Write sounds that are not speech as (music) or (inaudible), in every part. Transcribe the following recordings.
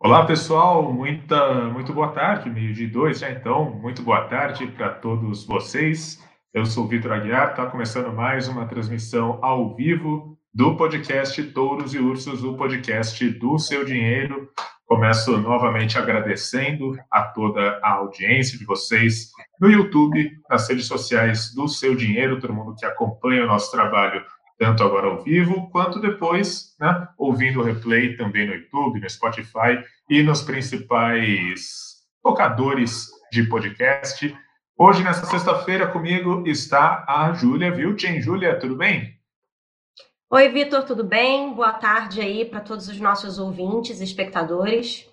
Olá, pessoal, muita, muito boa tarde, meio de dois já então, muito boa tarde para todos vocês. Eu sou o Vitor Aguiar, está começando mais uma transmissão ao vivo do podcast Touros e Ursos, o podcast do seu dinheiro. Começo novamente agradecendo a toda a audiência de vocês no YouTube, nas redes sociais do seu dinheiro, todo mundo que acompanha o nosso trabalho tanto agora ao vivo, quanto depois, né, ouvindo o replay também no YouTube, no Spotify e nos principais tocadores de podcast. Hoje, nessa sexta-feira, comigo está a Júlia Vilchen. Júlia, tudo bem? Oi, Vitor, tudo bem? Boa tarde aí para todos os nossos ouvintes, espectadores.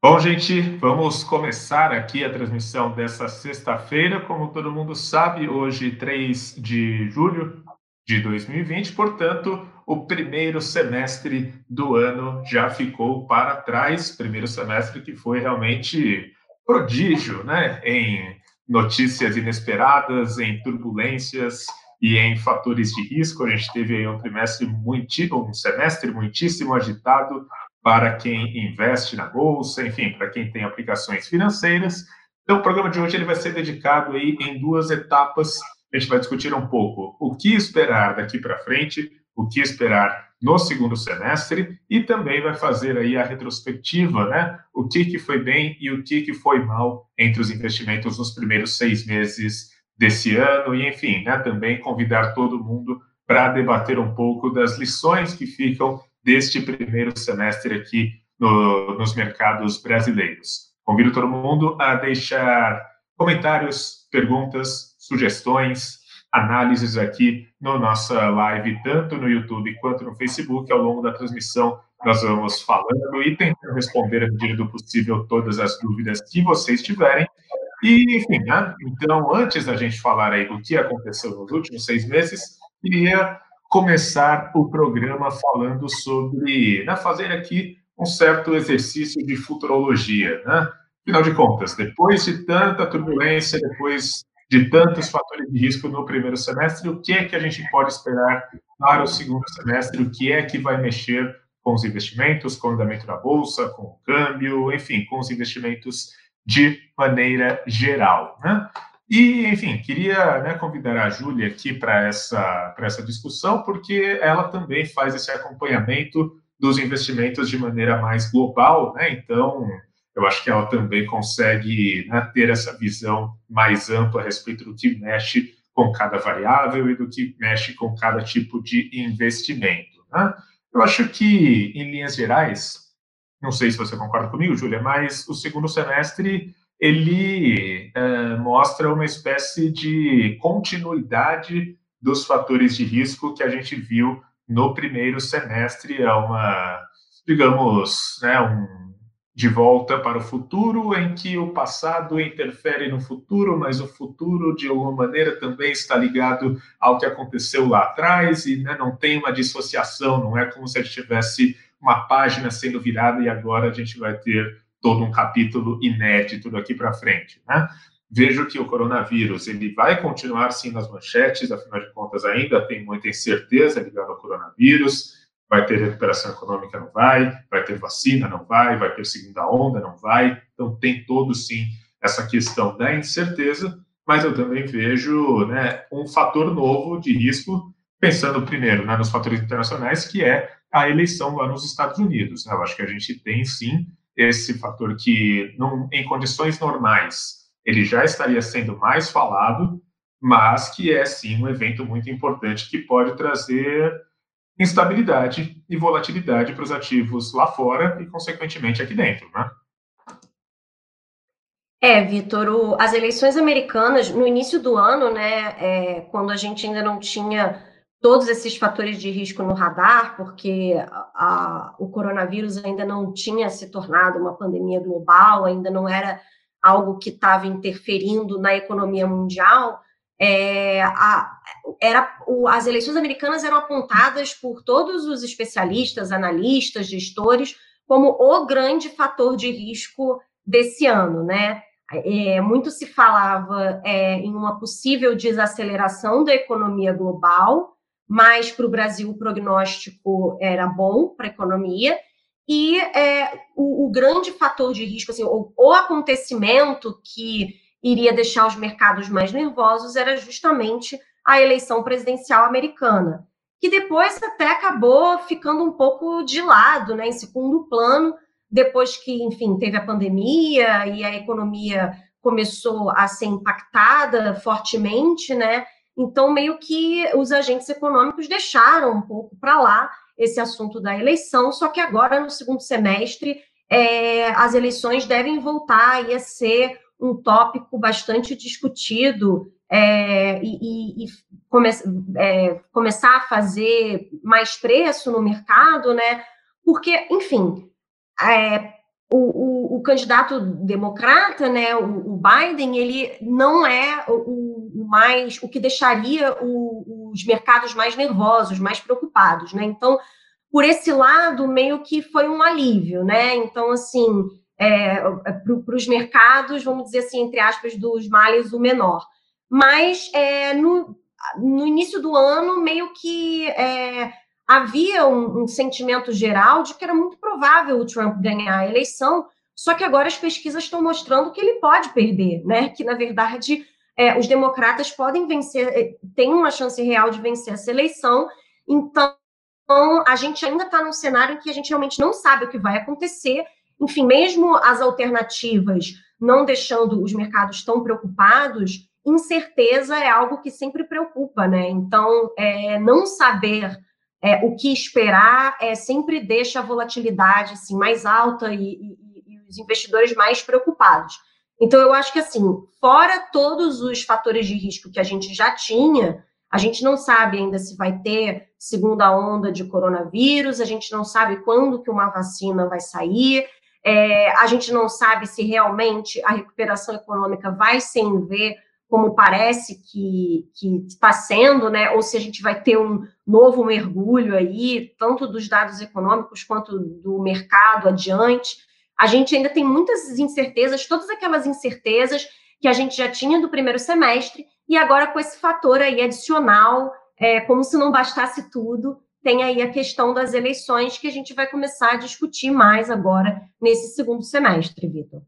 Bom, gente, vamos começar aqui a transmissão dessa sexta-feira. Como todo mundo sabe, hoje, 3 de julho, de 2020, portanto, o primeiro semestre do ano já ficou para trás, primeiro semestre que foi realmente prodígio, né, em notícias inesperadas, em turbulências e em fatores de risco. A gente teve aí um trimestre muito, um semestre muitíssimo agitado para quem investe na bolsa, enfim, para quem tem aplicações financeiras. Então, o programa de hoje ele vai ser dedicado aí em duas etapas a gente vai discutir um pouco o que esperar daqui para frente, o que esperar no segundo semestre e também vai fazer aí a retrospectiva, né? O que, que foi bem e o que, que foi mal entre os investimentos nos primeiros seis meses desse ano e, enfim, né? Também convidar todo mundo para debater um pouco das lições que ficam deste primeiro semestre aqui no, nos mercados brasileiros. Convido todo mundo a deixar comentários, perguntas, sugestões, análises aqui no nossa live, tanto no YouTube quanto no Facebook. Ao longo da transmissão, nós vamos falando e tentando responder, à medida do possível, todas as dúvidas que vocês tiverem. E, enfim, né? então, antes da gente falar aí do que aconteceu nos últimos seis meses, queria começar o programa falando sobre, né, fazer aqui um certo exercício de futurologia, né? Afinal de contas, depois de tanta turbulência, depois de tantos fatores de risco no primeiro semestre, o que é que a gente pode esperar para o segundo semestre, o que é que vai mexer com os investimentos, com o andamento da bolsa, com o câmbio, enfim, com os investimentos de maneira geral, né? E, enfim, queria né, convidar a Júlia aqui para essa, essa discussão, porque ela também faz esse acompanhamento dos investimentos de maneira mais global, né? Então, eu acho que ela também consegue né, ter essa visão mais ampla a respeito do que mexe com cada variável e do que mexe com cada tipo de investimento. Né? Eu acho que, em linhas gerais, não sei se você concorda comigo, Júlia, mas o segundo semestre ele é, mostra uma espécie de continuidade dos fatores de risco que a gente viu no primeiro semestre. É uma, digamos, né, um de volta para o futuro, em que o passado interfere no futuro, mas o futuro, de alguma maneira, também está ligado ao que aconteceu lá atrás e né, não tem uma dissociação, não é como se a gente tivesse uma página sendo virada e agora a gente vai ter todo um capítulo inédito daqui para frente. Né? Vejo que o coronavírus ele vai continuar sim nas manchetes, afinal de contas ainda tem muita incerteza ligada ao coronavírus Vai ter recuperação econômica? Não vai. Vai ter vacina? Não vai. Vai ter segunda onda? Não vai. Então, tem todo, sim, essa questão da incerteza, mas eu também vejo né, um fator novo de risco, pensando primeiro né, nos fatores internacionais, que é a eleição lá nos Estados Unidos. Né? Eu acho que a gente tem, sim, esse fator que, não, em condições normais, ele já estaria sendo mais falado, mas que é, sim, um evento muito importante que pode trazer instabilidade e volatilidade para os ativos lá fora e, consequentemente, aqui dentro, né? É, Vitor, as eleições americanas, no início do ano, né, é, quando a gente ainda não tinha todos esses fatores de risco no radar, porque a, a, o coronavírus ainda não tinha se tornado uma pandemia global, ainda não era algo que estava interferindo na economia mundial, é, a, era, o, as eleições americanas eram apontadas por todos os especialistas, analistas, gestores, como o grande fator de risco desse ano, né? É, muito se falava é, em uma possível desaceleração da economia global, mas para o Brasil o prognóstico era bom para a economia, e é, o, o, grande fator de risco, assim, o, o acontecimento que iria deixar os mercados mais nervosos era justamente a eleição presidencial americana, que depois até acabou ficando um pouco de lado, né, em segundo plano, depois que, enfim, teve a pandemia e a economia começou a ser impactada fortemente, né? Então, meio que os agentes econômicos deixaram um pouco para lá esse assunto da eleição, só que agora, no segundo semestre, é, as eleições devem voltar a ser um tópico bastante discutido é, e, e, come, é, começar a fazer mais preço no mercado, né? Porque, enfim, é, o, o, o, candidato democrata, né, o, o, Biden, ele não é o, o mais o que deixaria os mercados mais nervosos, mais preocupados, né? Então, por esse lado, meio que foi um alívio, né? Então, assim, é, é para os mercados, vamos dizer assim, entre aspas, dos males, o menor. Mas é, no, no início do ano, meio que é, havia um, um, sentimento geral de que era muito provável o Trump ganhar a eleição, só que agora as pesquisas estão mostrando que ele pode perder, né? Que, na verdade, é, os democratas podem vencer, é, têm uma chance real de vencer essa eleição. Então, a gente ainda está num cenário em que a gente realmente não sabe o que vai acontecer enfim, mesmo as alternativas não deixando os mercados tão preocupados, incerteza é algo que sempre preocupa, né? Então, é, não saber é, o que esperar é, sempre deixa a volatilidade assim, mais alta e, e, e os investidores mais preocupados. Então, eu acho que, assim, fora todos os fatores de risco que a gente já tinha, a gente não sabe ainda se vai ter segunda onda de coronavírus, a gente não sabe quando que uma vacina vai sair, é, a gente não sabe se realmente a recuperação econômica vai ser em V, como parece que está sendo, né? ou se a gente vai ter um novo mergulho aí, tanto dos dados econômicos quanto do mercado adiante. A gente ainda tem muitas incertezas, todas aquelas incertezas que a gente já tinha do primeiro semestre, e agora com esse fator aí adicional, é, como se não bastasse tudo, tem aí a questão das eleições que a gente vai começar a discutir mais agora nesse segundo semestre, Vitor.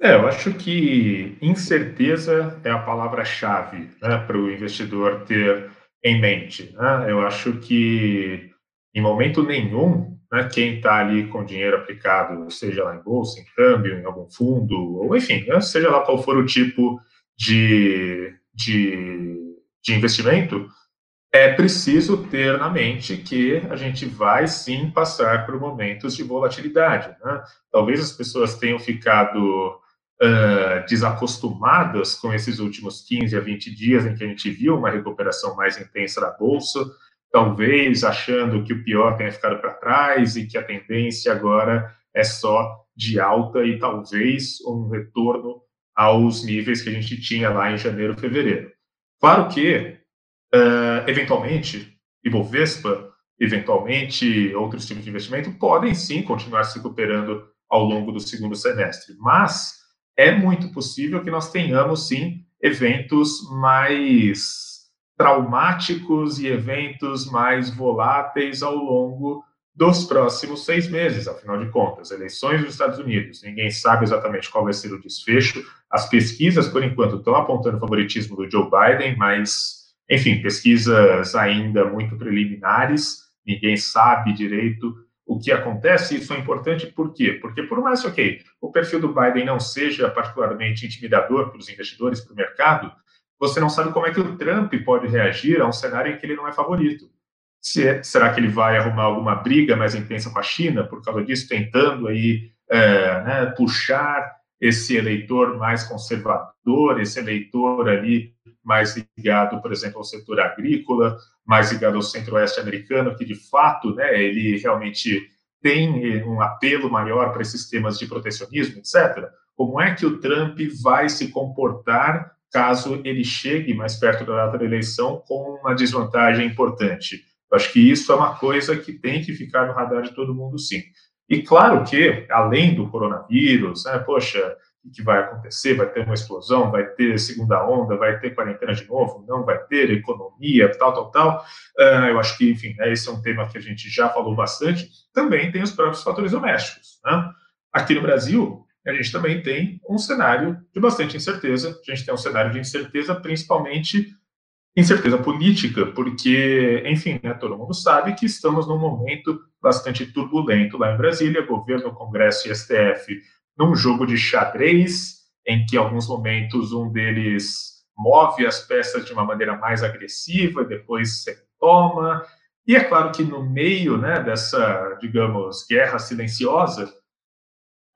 É, eu acho que incerteza é a palavra-chave né, para o investidor ter em mente. Né? Eu acho que em momento nenhum, né, quem está ali com dinheiro aplicado, seja lá em bolsa, em câmbio, em algum fundo, ou enfim, né, seja lá qual for o tipo de, de, de investimento, é preciso ter na mente que a gente vai sim passar por momentos de volatilidade. Né? Talvez as pessoas tenham ficado uh, desacostumadas com esses últimos 15 a 20 dias em que a gente viu uma recuperação mais intensa da bolsa, talvez achando que o pior tenha ficado para trás e que a tendência agora é só de alta e talvez um retorno aos níveis que a gente tinha lá em janeiro, fevereiro. Claro que Uh, eventualmente, Ibovespa, eventualmente outros tipos de investimento podem sim continuar se recuperando ao longo do segundo semestre, mas é muito possível que nós tenhamos sim eventos mais traumáticos e eventos mais voláteis ao longo dos próximos seis meses, afinal de contas, eleições dos Estados Unidos, ninguém sabe exatamente qual vai ser o desfecho. As pesquisas, por enquanto, estão apontando o favoritismo do Joe Biden, mas enfim, pesquisas ainda muito preliminares, ninguém sabe direito o que acontece. Isso é importante por quê? Porque, por mais, ok, o perfil do Biden não seja particularmente intimidador para os investidores, para o mercado, você não sabe como é que o Trump pode reagir a um cenário em que ele não é favorito. Se, será que ele vai arrumar alguma briga mais intensa com a China, por causa disso, tentando aí é, né, puxar esse eleitor mais conservador, esse eleitor ali mais ligado, por exemplo, ao setor agrícola, mais ligado ao centro-oeste americano, que de fato, né, ele realmente tem um apelo maior para esses temas de protecionismo, etc. Como é que o Trump vai se comportar caso ele chegue mais perto da data da eleição com uma desvantagem importante? Acho que isso é uma coisa que tem que ficar no radar de todo mundo, sim. E claro que, além do coronavírus, né, poxa, o que vai acontecer, vai ter uma explosão, vai ter segunda onda, vai ter quarentena de novo, não vai ter economia, tal, tal, tal. Uh, eu acho que, enfim, né, esse é um tema que a gente já falou bastante. Também tem os próprios fatores domésticos. Né? Aqui no Brasil, a gente também tem um cenário de bastante incerteza. A gente tem um cenário de incerteza, principalmente incerteza política, porque, enfim, né, todo mundo sabe que estamos num momento bastante turbulento lá em Brasília, governo, Congresso e STF num jogo de xadrez, em que, alguns momentos, um deles move as peças de uma maneira mais agressiva, depois se toma. E é claro que no meio né, dessa, digamos, guerra silenciosa,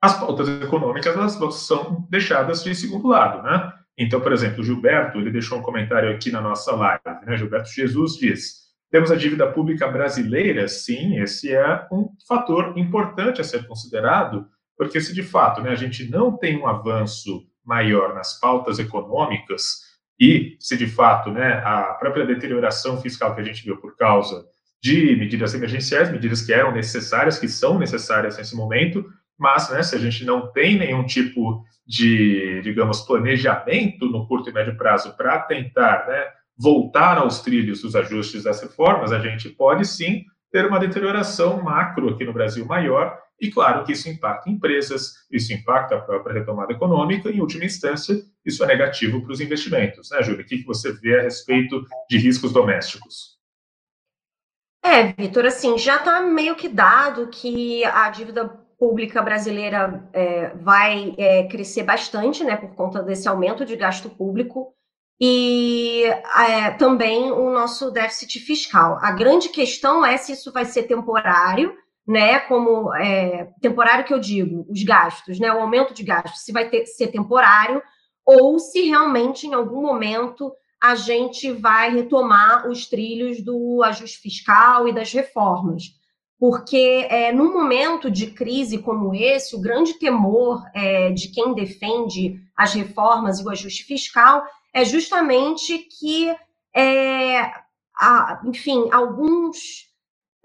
as pautas econômicas elas são deixadas de segundo lado, né? Então, por exemplo, o Gilberto, ele deixou um comentário aqui na nossa live, né? Gilberto Jesus diz: temos a dívida pública brasileira, sim, esse é um fator importante a ser considerado, porque se de fato né, a gente não tem um avanço maior nas pautas econômicas e se de fato né, a própria deterioração fiscal que a gente viu por causa de medidas emergenciais, medidas que eram necessárias, que são necessárias nesse momento, mas né, se a gente não tem nenhum tipo de, digamos, planejamento no curto e médio prazo para tentar né, voltar aos trilhos dos ajustes das reformas, a gente pode sim ter uma deterioração macro aqui no Brasil maior e claro que isso impacta empresas, isso impacta a própria retomada econômica, e, em última instância, isso é negativo para os investimentos. Né, Júlia? O que você vê a respeito de riscos domésticos? É, Vitor, assim, já está meio que dado que a dívida pública brasileira é, vai é, crescer bastante, né, por conta desse aumento de gasto público e é, também o nosso déficit fiscal. A grande questão é se isso vai ser temporário né? Como é, temporário que eu digo, os gastos, né? O aumento de gastos, se vai ter, ser temporário ou se realmente em algum momento a gente vai retomar os trilhos do ajuste fiscal e das reformas. Porque é, num momento de crise como esse, o grande temor é, de quem defende as reformas e o ajuste fiscal é justamente que, é, a, enfim, alguns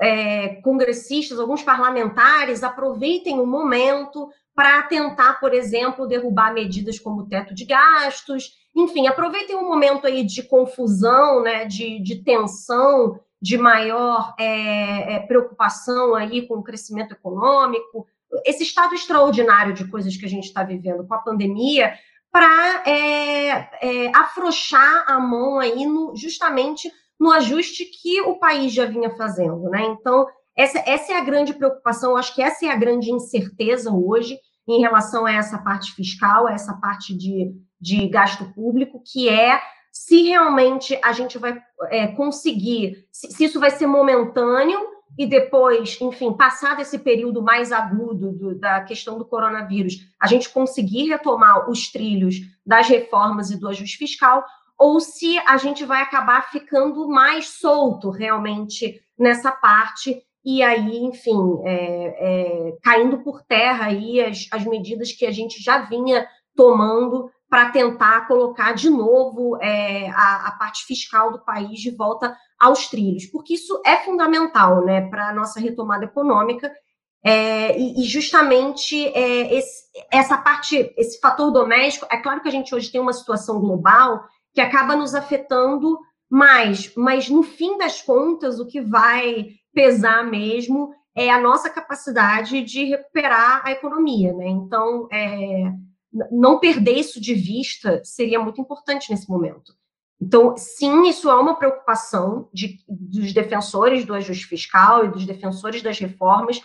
é, congressistas, alguns parlamentares aproveitem o momento para tentar, por exemplo, derrubar medidas como o teto de gastos, enfim, aproveitem o momento aí de confusão, né, de, de tensão, de maior é, é, preocupação aí com o crescimento econômico, esse estado extraordinário de coisas que a gente está vivendo com a pandemia, para é, é, afrouxar a mão aí no, justamente no ajuste que o país já vinha fazendo, né? Então, essa, essa é a grande preocupação, acho que essa é a grande incerteza hoje em relação a essa parte fiscal, a essa parte de, de gasto público, que é se realmente a gente vai é, conseguir, se, se, isso vai ser momentâneo e depois, enfim, passado esse período mais agudo do, da questão do coronavírus, a gente conseguir retomar os trilhos das reformas e do ajuste fiscal, ou se a gente vai acabar ficando mais solto realmente nessa parte e aí, enfim, é, é, caindo por terra aí as, as medidas que a gente já vinha tomando para tentar colocar de novo é, a, a, parte fiscal do país de volta aos trilhos, porque isso é fundamental né, para a nossa retomada econômica. É, e, e, justamente é, esse, essa parte, esse fator doméstico, é claro que a gente hoje tem uma situação global que acaba nos afetando mais, mas no fim das contas, o que vai pesar mesmo é a nossa capacidade de recuperar a economia, né? Então, é, não perder isso de vista seria muito importante nesse momento. Então, sim, isso é uma preocupação de, dos defensores do ajuste fiscal e dos defensores das reformas.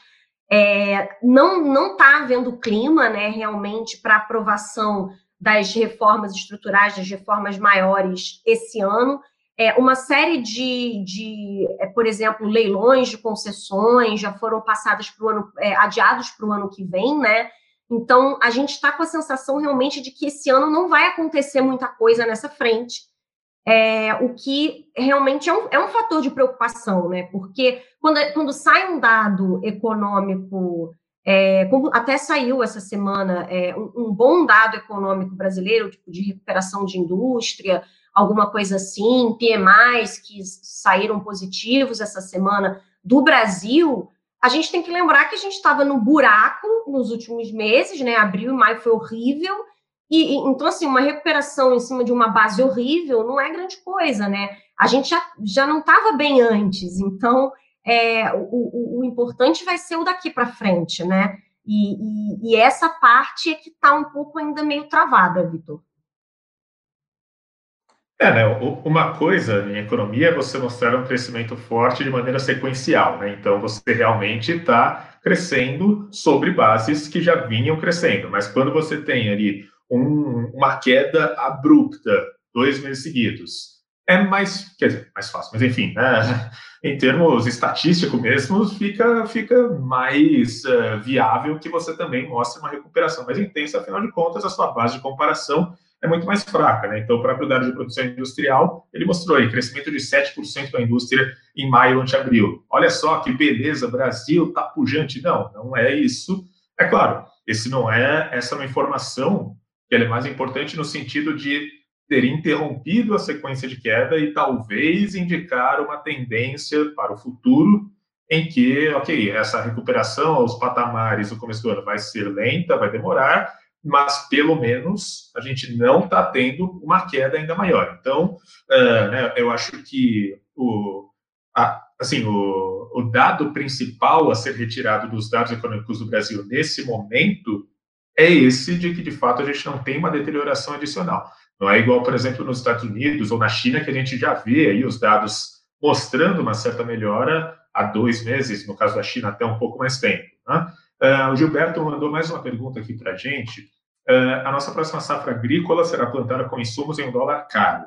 É, não não está havendo clima, né, realmente para aprovação das reformas estruturais, das reformas maiores esse ano. É, uma série de, de é, por exemplo, leilões de concessões já foram passadas para o ano, é, adiados para o ano que vem, né? Então, a gente está com a sensação realmente de que esse ano não vai acontecer muita coisa nessa frente, é, o que realmente é um, é um fator de preocupação, né? Porque quando, quando sai um dado econômico é, como até saiu essa semana é, um, um, bom dado econômico brasileiro, tipo de recuperação de indústria, alguma coisa assim, PMIs que saíram positivos essa semana do Brasil, a gente tem que lembrar que a gente estava no buraco nos últimos meses, né? Abril e maio foi horrível. E, e, então, assim, uma recuperação em cima de uma base horrível não é grande coisa, né? A gente já, já não estava bem antes, então é, o, o, o, importante vai ser o daqui para frente, né? E, e, e, essa parte é que está um pouco ainda meio travada, Vitor. É, né? Uma coisa em economia é você mostrar um crescimento forte de maneira sequencial, né? Então você realmente está crescendo sobre bases que já vinham crescendo, mas quando você tem ali um, uma queda abrupta dois meses seguidos, é mais, quer dizer, mais fácil, mas enfim, né? (laughs) em termos estatísticos mesmo, fica, fica mais uh, viável que você também mostre uma recuperação mais intensa, afinal de contas, a sua base de comparação é muito mais fraca, né? Então, o próprio dado de produção industrial, ele mostrou aí crescimento de 7% da indústria em maio ante abril. Olha só que beleza, Brasil tá pujante. Não, não é isso. É claro, esse não é, essa é uma informação que é mais importante no sentido de ter interrompido a sequência de queda e talvez indicar uma tendência para o futuro em que, ok, essa recuperação aos patamares do começo do ano vai ser lenta, vai demorar, mas pelo menos a gente não está tendo uma queda ainda maior. Então, uh, né, eu acho que o, a, assim, o, o dado principal a ser retirado dos dados econômicos do Brasil nesse momento é esse de que, de fato, a gente não tem uma deterioração adicional. Não é igual, por exemplo, nos Estados Unidos ou na China, que a gente já vê aí os dados mostrando uma certa melhora há dois meses, no caso da China, até um pouco mais tempo. Né? Uh, o Gilberto mandou mais uma pergunta aqui para a gente. Uh, a nossa próxima safra agrícola será plantada com insumos em um dólar caro.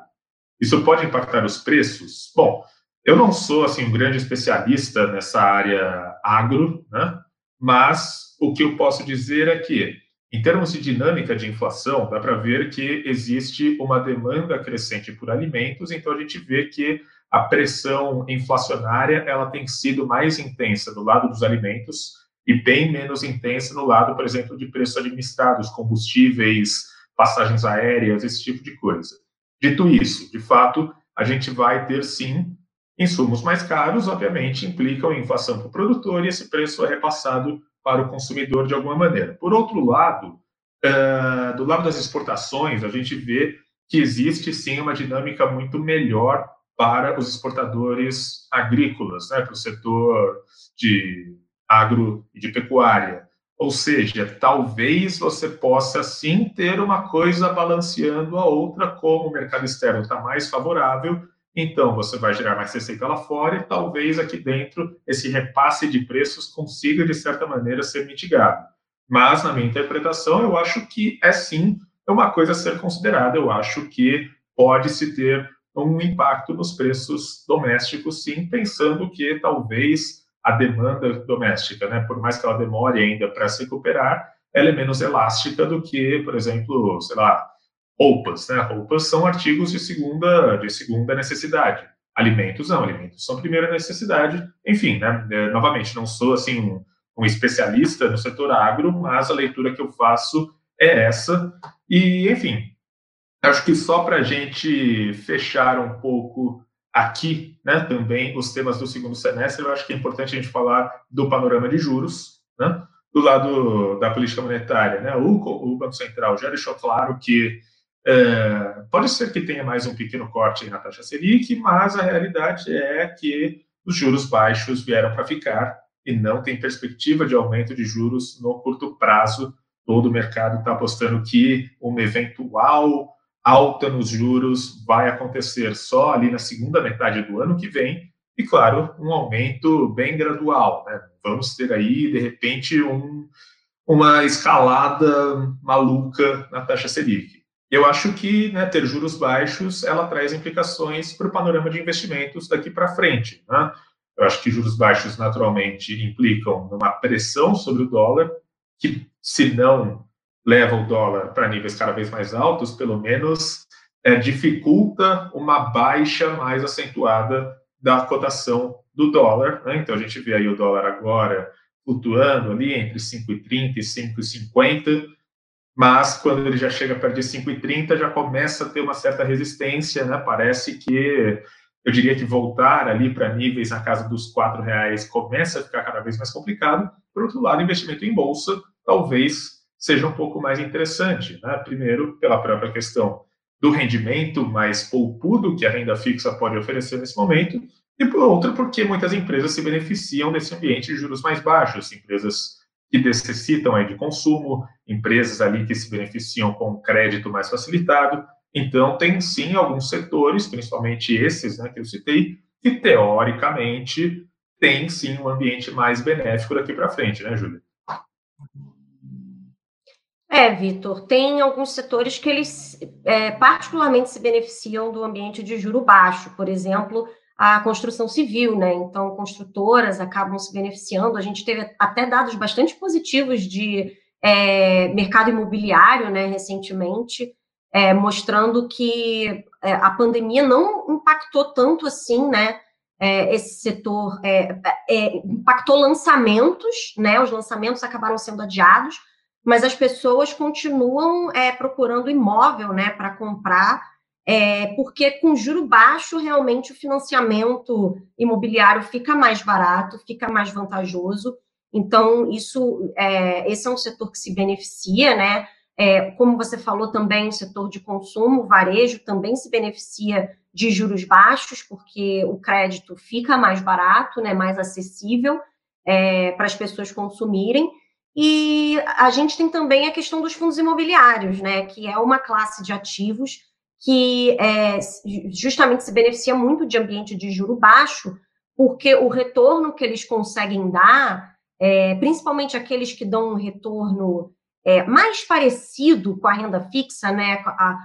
Isso pode impactar os preços? Bom, eu não sou assim um grande especialista nessa área agro, né? mas o que eu posso dizer é que em termos de dinâmica de inflação, dá para ver que existe uma demanda crescente por alimentos, então a gente vê que a pressão inflacionária ela tem sido mais intensa do lado dos alimentos e bem menos intensa no lado, por exemplo, de preços administrados, combustíveis, passagens aéreas, esse tipo de coisa. Dito isso, de fato, a gente vai ter sim insumos mais caros, obviamente, implicam inflação para o produtor e esse preço é repassado para o consumidor de alguma maneira. Por outro lado, uh, do lado das exportações, a gente vê que existe sim uma dinâmica muito melhor para os exportadores agrícolas, né, para o setor de agro e de pecuária. Ou seja, talvez você possa sim ter uma coisa balanceando a outra, como o mercado externo está mais favorável, então, você vai gerar mais receita lá fora e talvez aqui dentro esse repasse de preços consiga, de certa maneira, ser mitigado. Mas, na minha interpretação, eu acho que é sim uma coisa a ser considerada. Eu acho que pode-se ter um impacto nos preços domésticos, sim, pensando que talvez a demanda doméstica, né, por mais que ela demore ainda para se recuperar, ela é menos elástica do que, por exemplo, sei lá, roupas, né? Roupas são artigos de segunda, de segunda necessidade. Alimentos não, alimentos são primeira necessidade. Enfim, né? É, novamente, não sou assim um, um especialista no setor agro, mas a leitura que eu faço é essa. E, enfim, acho que só para a gente fechar um pouco aqui, né, também os temas do segundo semestre, eu acho que é importante a gente falar do panorama de juros, né? Do lado da política monetária, né? O, o Banco Central já deixou claro que é, pode ser que tenha mais um pequeno corte na taxa Selic, mas a realidade é que os juros baixos vieram para ficar e não tem perspectiva de aumento de juros no curto prazo. Todo o mercado está apostando que uma eventual alta nos juros vai acontecer só ali na segunda metade do ano que vem, e claro, um aumento bem gradual. Né? Vamos ter aí, de repente, um, uma escalada maluca na taxa Selic. Eu acho que né, ter juros baixos ela traz implicações para o panorama de investimentos daqui para frente. Né? Eu acho que juros baixos naturalmente implicam numa pressão sobre o dólar, que se não leva o dólar para níveis cada vez mais altos, pelo menos é, dificulta uma baixa mais acentuada da cotação do dólar. Né? Então a gente vê aí o dólar agora flutuando ali entre 5,30 e 5,50 mas quando ele já chega perto de 5,30 já começa a ter uma certa resistência, né? Parece que eu diria que voltar ali para níveis na casa dos quatro reais começa a ficar cada vez mais complicado. Por outro lado, investimento em bolsa talvez seja um pouco mais interessante. Né? Primeiro, pela própria questão do rendimento mais poupudo que a renda fixa pode oferecer nesse momento, e por outro, porque muitas empresas se beneficiam desse ambiente de juros mais baixos, empresas que necessitam aí de consumo, empresas ali que se beneficiam com crédito mais facilitado. Então, tem sim alguns setores, principalmente esses né, que eu citei, que teoricamente tem sim um ambiente mais benéfico daqui para frente, né, Júlia? É, Vitor, tem alguns setores que eles é, particularmente se beneficiam do ambiente de juro baixo, por exemplo, a construção civil, né? Então, construtoras acabam se beneficiando. A gente teve até dados bastante positivos de é, mercado imobiliário, né, recentemente, é, mostrando que é, a pandemia não impactou tanto assim, né? É, esse setor é, impactou lançamentos, né? Os lançamentos acabaram sendo adiados, mas as pessoas continuam procurando imóvel, né, para comprar é, porque com juro baixo, realmente o financiamento imobiliário fica mais barato, fica mais vantajoso. Então, isso, é, esse é um setor que se beneficia, né? É, como você falou também, o setor de consumo, varejo, também se beneficia de juros baixos, porque o crédito fica mais barato, né, mais acessível é, para as pessoas consumirem. E a gente tem também a questão dos fundos imobiliários, né, que é uma classe de ativos que é, justamente se beneficia muito de ambiente de juro baixo, porque o retorno que eles conseguem dar, é, principalmente aqueles que dão um retorno é, mais parecido com a renda fixa, né, a,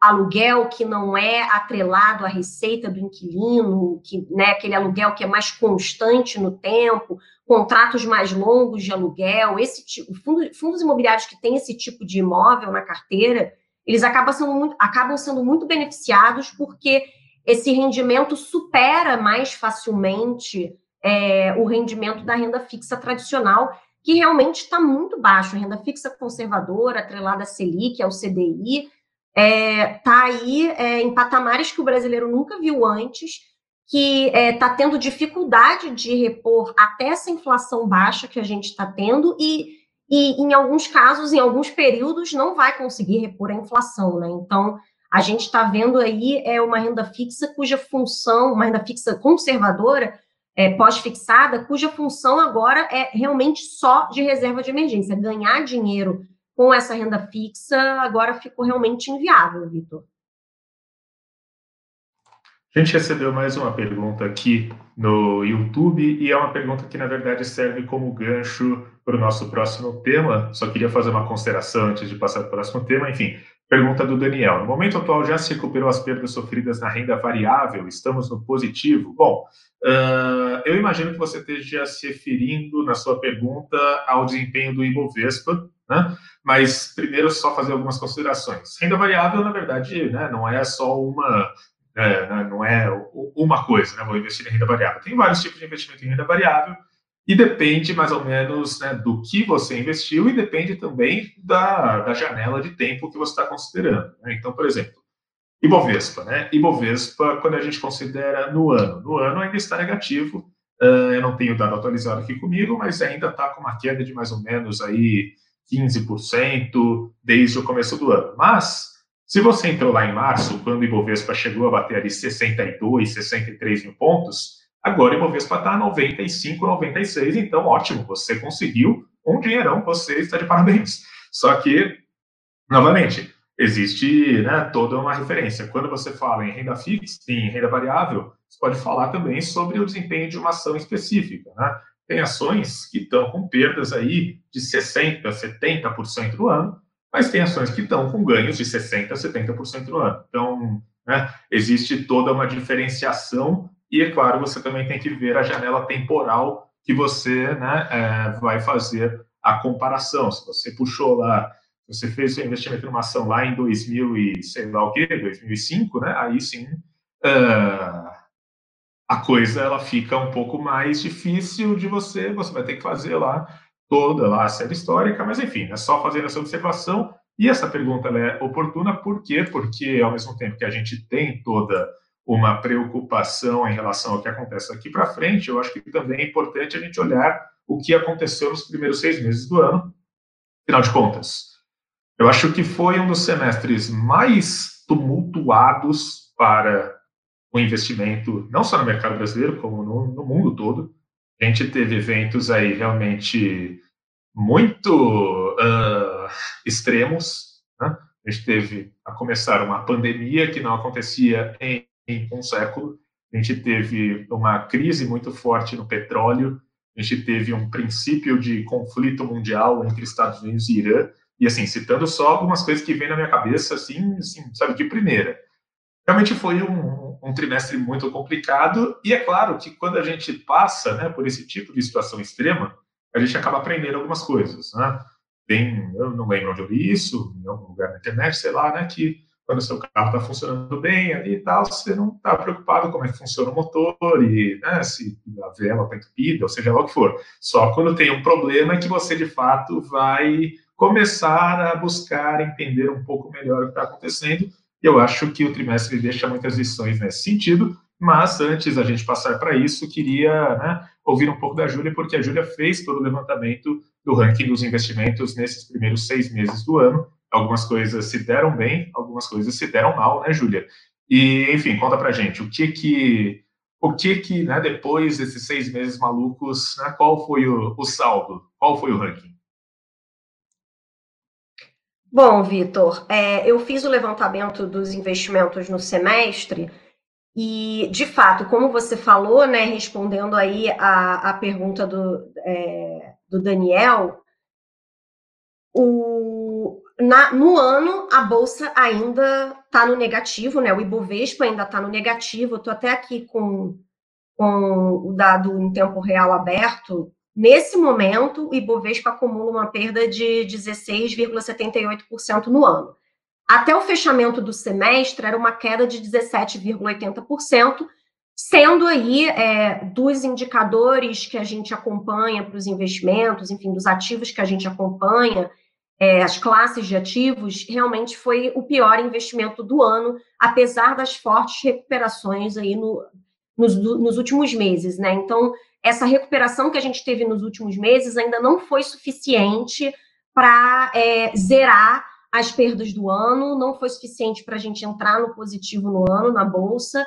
aluguel que não é atrelado à receita do inquilino, que, né, aquele aluguel que é mais constante no tempo, contratos mais longos de aluguel, esse tipo, fundos, imobiliários que têm esse tipo de imóvel na carteira, eles acabam sendo muito, acabam sendo muito beneficiados porque esse rendimento supera mais facilmente é, o rendimento da renda fixa tradicional, que realmente está muito baixo. A renda fixa conservadora, atrelada à Selic, ao CDI, está é, aí é, em patamares que o brasileiro nunca viu antes, que está é, tendo dificuldade de repor até essa inflação baixa que a gente está tendo e e em alguns casos, em alguns períodos, não vai conseguir repor a inflação, né? Então, a gente está vendo aí é uma renda fixa cuja função, uma renda fixa conservadora, é, pós-fixada, cuja função agora é realmente só de reserva de emergência. Ganhar dinheiro com essa renda fixa agora ficou realmente inviável, Vitor. A gente recebeu mais uma pergunta aqui no YouTube e é uma pergunta que, na verdade, serve como gancho para o nosso próximo tema. Só queria fazer uma consideração antes de passar para o próximo tema. Enfim, pergunta do Daniel. No momento atual, já se recuperou as perdas sofridas na renda variável? Estamos no positivo? Bom, uh, eu imagino que você esteja se referindo na sua pergunta ao desempenho do Ibovespa, né? mas primeiro só fazer algumas considerações. Renda variável, na verdade, né, não é só uma é, né, não é uma coisa, né, vou investir em renda variável. Tem vários tipos de investimento em renda variável e depende mais ou menos né, do que você investiu e depende também da, da janela de tempo que você está considerando. Né? Então, por exemplo, Ibovespa, né? Ibovespa, quando a gente considera no ano, no ano ainda está negativo. Uh, eu não tenho dado atualizado aqui comigo, mas ainda está com uma queda de mais ou menos aí 15% desde o começo do ano. Mas se você entrou lá em março, quando o Ibovespa chegou a bater ali 62, 63 mil pontos, agora o Ibovespa está 95, 96, então ótimo, você conseguiu um dinheirão, você está de parabéns. Só que, novamente, existe né, toda uma referência. Quando você fala em renda fixa, em renda variável, você pode falar também sobre o desempenho de uma ação específica. Né? Tem ações que estão com perdas aí de 60%, 70% no ano, mas tem ações que estão com ganhos de 60% a 70% no ano. Então, né, existe toda uma diferenciação e, é claro, você também tem que ver a janela temporal que você né, é, vai fazer a comparação. Se você puxou lá, você fez seu investimento numa ação lá em 2000 e sei lá o quê, 2005, né, aí sim uh, a coisa ela fica um pouco mais difícil de você, você vai ter que fazer lá toda lá a série histórica, mas enfim, é só fazer essa observação. E essa pergunta é oportuna, por quê? Porque ao mesmo tempo que a gente tem toda uma preocupação em relação ao que acontece aqui para frente, eu acho que também é importante a gente olhar o que aconteceu nos primeiros seis meses do ano. Afinal de contas, eu acho que foi um dos semestres mais tumultuados para o investimento, não só no mercado brasileiro, como no, no mundo todo. A gente teve eventos aí realmente muito uh, extremos. Né? A gente teve a começar uma pandemia que não acontecia em, em um século. A gente teve uma crise muito forte no petróleo. A gente teve um princípio de conflito mundial entre Estados Unidos e Irã. E assim, citando só algumas coisas que vêm na minha cabeça, assim, assim sabe, de primeira. Realmente foi um, um, trimestre muito complicado, e é claro que quando a gente passa né, por esse tipo de situação extrema, a gente acaba aprendendo algumas coisas, né? Tem, eu não lembro onde eu vi isso, em algum lugar na internet, sei lá, né, que quando o seu carro está funcionando bem ali e tal, você não está preocupado como é que funciona o motor e né, se a vela está entupida, ou seja lá o que for. Só quando tem um problema é que você, de fato, vai começar a buscar entender um pouco melhor o que está acontecendo. Eu acho que o trimestre deixa muitas lições nesse sentido, mas antes da gente passar para isso, queria né, ouvir um pouco da Júlia, porque a Júlia fez todo o levantamento do ranking dos investimentos nesses primeiros seis meses do ano. Algumas coisas se deram bem, algumas coisas se deram mal, né, Júlia? E, enfim, conta para gente o que que, o que que, né, depois desses seis meses malucos, né, qual foi o, o saldo? Qual foi o ranking? Bom, Vitor, é, eu fiz o levantamento dos investimentos no semestre e, de fato, como você falou, né, respondendo aí a, a pergunta do, é, do Daniel, o, na, no ano a Bolsa ainda está no negativo, né, o Ibovespa ainda está no negativo, estou até aqui com, com o dado em tempo real aberto, Nesse momento, o Ibovespa acumula uma perda de 16,78% no ano. Até o fechamento do semestre, era uma queda de 17,80%, sendo aí é, dos indicadores que a gente acompanha para os investimentos, enfim, dos ativos que a gente acompanha, é, as classes de ativos, realmente foi o pior investimento do ano, apesar das fortes recuperações aí no, nos, nos últimos meses, né? Então, essa recuperação que a gente teve nos últimos meses ainda não foi suficiente para é, zerar as perdas do ano, não foi suficiente para a gente entrar no positivo no ano, na Bolsa,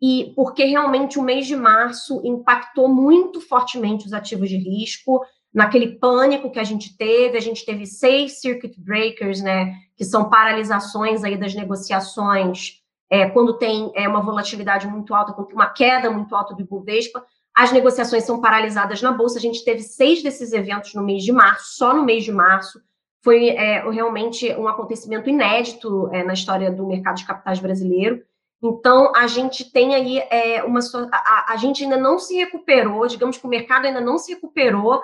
e porque realmente o mês de março impactou muito fortemente os ativos de risco, naquele pânico que a gente teve, a gente teve seis circuit breakers, né, que são paralisações aí das negociações, é, quando tem é, uma volatilidade muito alta, quando tem uma queda muito alta do Ibovespa, as negociações são paralisadas na Bolsa. A gente teve seis desses eventos no mês de março, só no mês de março. Foi é, realmente um acontecimento inédito é, na história do mercado de capitais brasileiro. Então, a gente tem aí é, uma. A, a, gente ainda não se recuperou, digamos que o mercado ainda não se recuperou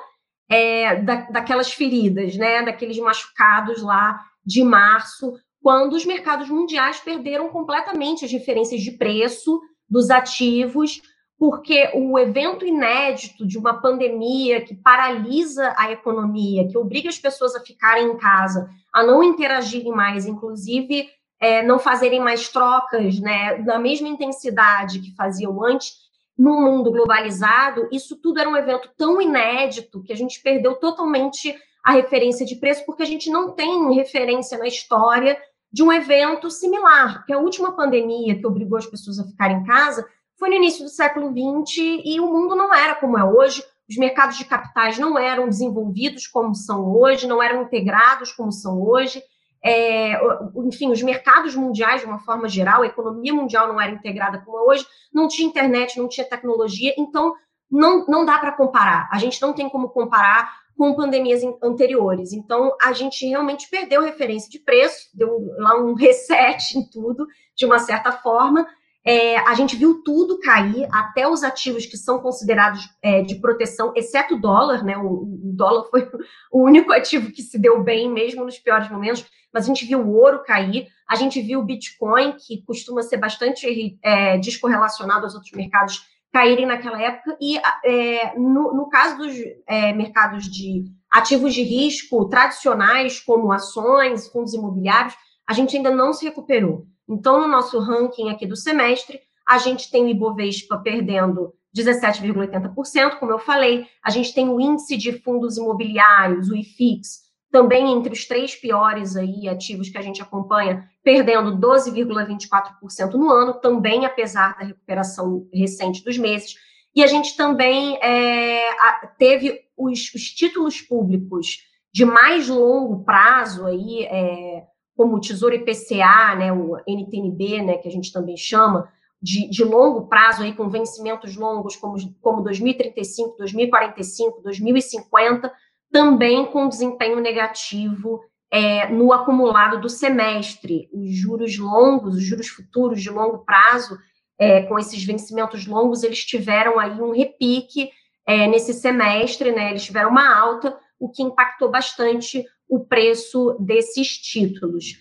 é, da, daquelas feridas, né, daqueles machucados lá de março, quando os mercados mundiais perderam completamente as referências de preço dos ativos porque o evento inédito de uma pandemia que paralisa a economia, que obriga as pessoas a ficarem em casa, a não interagirem mais, inclusive é, não fazerem mais trocas né, na mesma intensidade que faziam antes, num mundo globalizado, isso tudo era um evento tão inédito que a gente perdeu totalmente a referência de preço, porque a gente não tem referência na história de um evento similar, porque a última pandemia que obrigou as pessoas a ficarem em casa foi no início do século XX e o mundo não era como é hoje, os mercados de capitais não eram desenvolvidos como são hoje, não eram integrados como são hoje. É, enfim, os mercados mundiais, de uma forma geral, a economia mundial não era integrada como é hoje, não tinha internet, não tinha tecnologia, então não, não dá para comparar. A gente não tem como comparar com pandemias anteriores. Então, a gente realmente perdeu referência de preço, deu lá um reset em tudo, de uma certa forma, é, a gente viu tudo cair, até os ativos que são considerados é, de proteção, exceto o dólar, né? O, o, dólar foi o único (laughs) ativo que se deu bem, mesmo nos piores momentos, mas a gente viu o ouro cair, a gente viu o Bitcoin, que costuma ser bastante é, descorrelacionado aos outros mercados, caírem naquela época, e é, no, no, caso dos é, mercados de ativos de risco tradicionais, como ações, fundos imobiliários, a gente ainda não se recuperou. Então, no nosso ranking aqui do semestre, a gente tem o Ibovespa perdendo 17,80%, como eu falei, a gente tem o índice de fundos imobiliários, o IFIX, também entre os três piores aí ativos que a gente acompanha, perdendo 12,24% no ano, também apesar da recuperação recente dos meses. E a gente também é, teve os, os, títulos públicos de mais longo prazo aí, é, como o Tesouro IPCA, né, o NTNB, né, que a gente também chama, de, de, longo prazo, aí, com vencimentos longos como, como 2035, 2045, 2050, também com desempenho negativo é, no acumulado do semestre. Os juros longos, os juros futuros de longo prazo, é, com esses vencimentos longos, eles tiveram aí um repique é, nesse semestre, né? Eles tiveram uma alta, o que impactou bastante o preço desses títulos.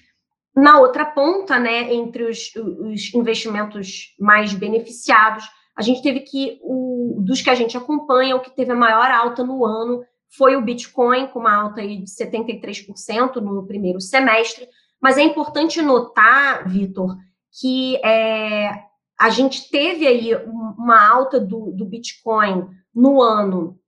Na outra ponta, né, entre os, os investimentos mais beneficiados, a gente teve que, o, dos que a gente acompanha, o que teve a maior alta no ano foi o Bitcoin, com uma alta de 73% no primeiro semestre. Mas é importante notar, Vitor, que é, a gente teve aí uma alta do, do Bitcoin no ano.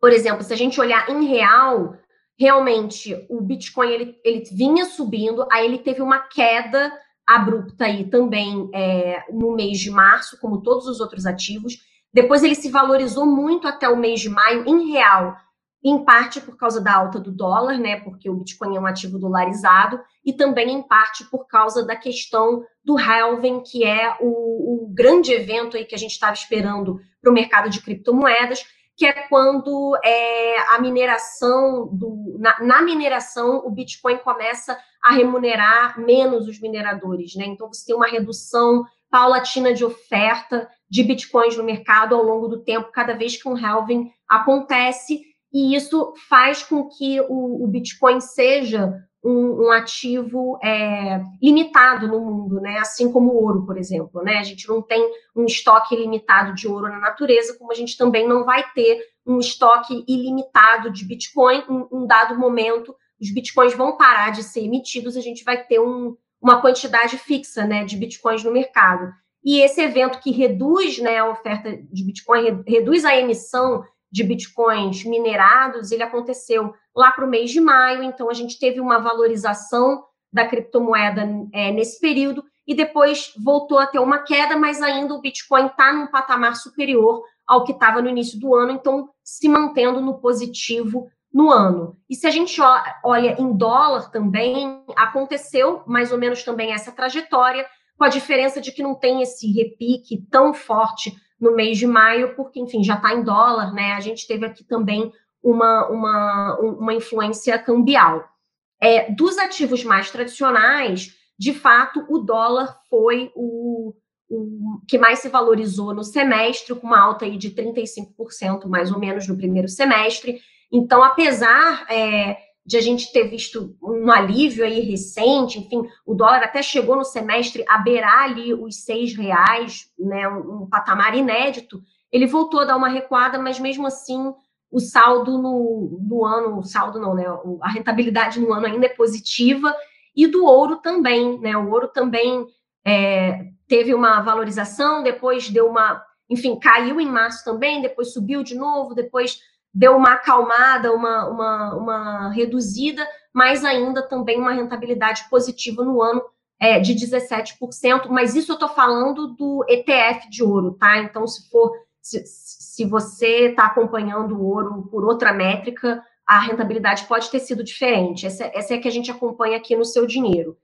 Por exemplo, se a gente olhar em real, realmente o Bitcoin ele, ele vinha subindo, aí ele teve uma queda abrupta aí também é, no mês de março, como todos os outros ativos. Depois ele se valorizou muito até o mês de maio, em real em parte por causa da alta do dólar, né, porque o Bitcoin é um ativo dolarizado, e também em parte por causa da questão do halving, que é o, o grande evento aí que a gente estava esperando para o mercado de criptomoedas, que é quando é, a mineração do, na, na, mineração o Bitcoin começa a remunerar menos os mineradores, né? Então você tem uma redução paulatina de oferta de bitcoins no mercado ao longo do tempo, cada vez que um halving acontece e isso faz com que o, o Bitcoin seja um, um ativo é, limitado no mundo, né? Assim como o ouro, por exemplo, né? A gente não tem um estoque ilimitado de ouro na natureza, como a gente também não vai ter um estoque ilimitado de Bitcoin. Em um dado momento, os Bitcoins vão parar de ser emitidos, a gente vai ter um, uma quantidade fixa, né, de Bitcoins no mercado. E esse evento que reduz né, a oferta de Bitcoin, reduz a emissão de bitcoins minerados, ele aconteceu lá para o mês de maio, então a gente teve uma valorização da criptomoeda é, nesse período e depois voltou a ter uma queda, mas ainda o Bitcoin está num patamar superior ao que estava no início do ano, então se mantendo no positivo no ano. E se a gente olha em dólar também, aconteceu mais ou menos também essa trajetória, com a diferença de que não tem esse repique tão forte no mês de maio, porque, enfim, já está em dólar, né? A gente teve aqui também uma, uma, uma influência cambial. É, dos ativos mais tradicionais, de fato, o dólar foi o, o que mais se valorizou no semestre, com uma alta aí de 35%, mais ou menos, no primeiro semestre. Então, apesar é, de a gente ter visto um alívio aí recente, enfim, o dólar até chegou no semestre a beirar ali os seis reais, né, um, um patamar inédito, ele voltou a dar uma recuada, mas mesmo assim o saldo no, no ano, o saldo não, né, a rentabilidade no ano ainda é positiva, e do ouro também, né, o ouro também é, teve uma valorização, depois deu uma, enfim, caiu em março também, depois subiu de novo, depois deu uma acalmada, uma, uma, uma reduzida, mas ainda também uma rentabilidade positiva no ano é, de 17%, mas isso eu estou falando do ETF de ouro, tá? Então, se for, se, se você está acompanhando o ouro por outra métrica, a rentabilidade pode ter sido diferente. Essa, essa é a que a gente acompanha aqui no seu dinheiro.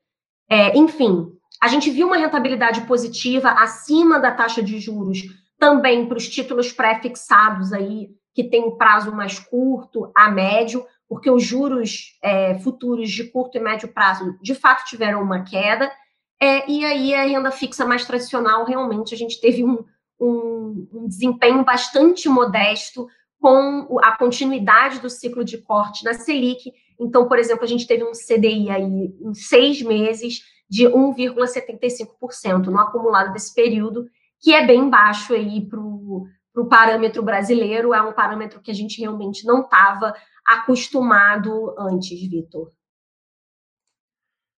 É, enfim, a gente viu uma rentabilidade positiva acima da taxa de juros também para os títulos pré-fixados aí que tem um prazo mais curto a médio, porque os juros é, futuros de curto e médio prazo de fato tiveram uma queda, é, e aí a renda fixa mais tradicional realmente a gente teve um, um, um desempenho bastante modesto com a continuidade do ciclo de corte na Selic. Então, por exemplo, a gente teve um CDI aí em seis meses de 1,75% no acumulado desse período, que é bem baixo aí para o para o parâmetro brasileiro, é um parâmetro que a gente realmente não estava acostumado antes, Vitor.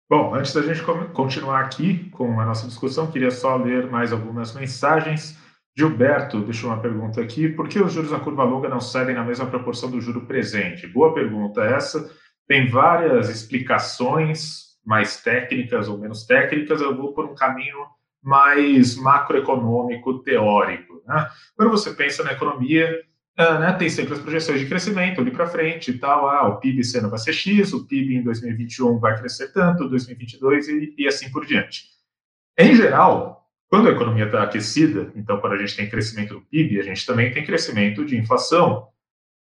Bom, antes da gente continuar aqui com a nossa discussão, queria só ler mais algumas mensagens. Gilberto deixou uma pergunta aqui: por que os juros na curva longa não cedem na mesma proporção do juro presente? Boa pergunta essa. Tem várias explicações, mais técnicas ou menos técnicas. Eu vou por um caminho mais macroeconômico, teórico. Né? Quando você pensa na economia, uh, né, tem sempre as projeções de crescimento ali para frente e tal. Ah, o PIB sendo vai ser X, o PIB em 2021 vai crescer tanto, 2022 e, e assim por diante. Em geral, quando a economia está aquecida, então quando a gente tem crescimento do PIB, a gente também tem crescimento de inflação.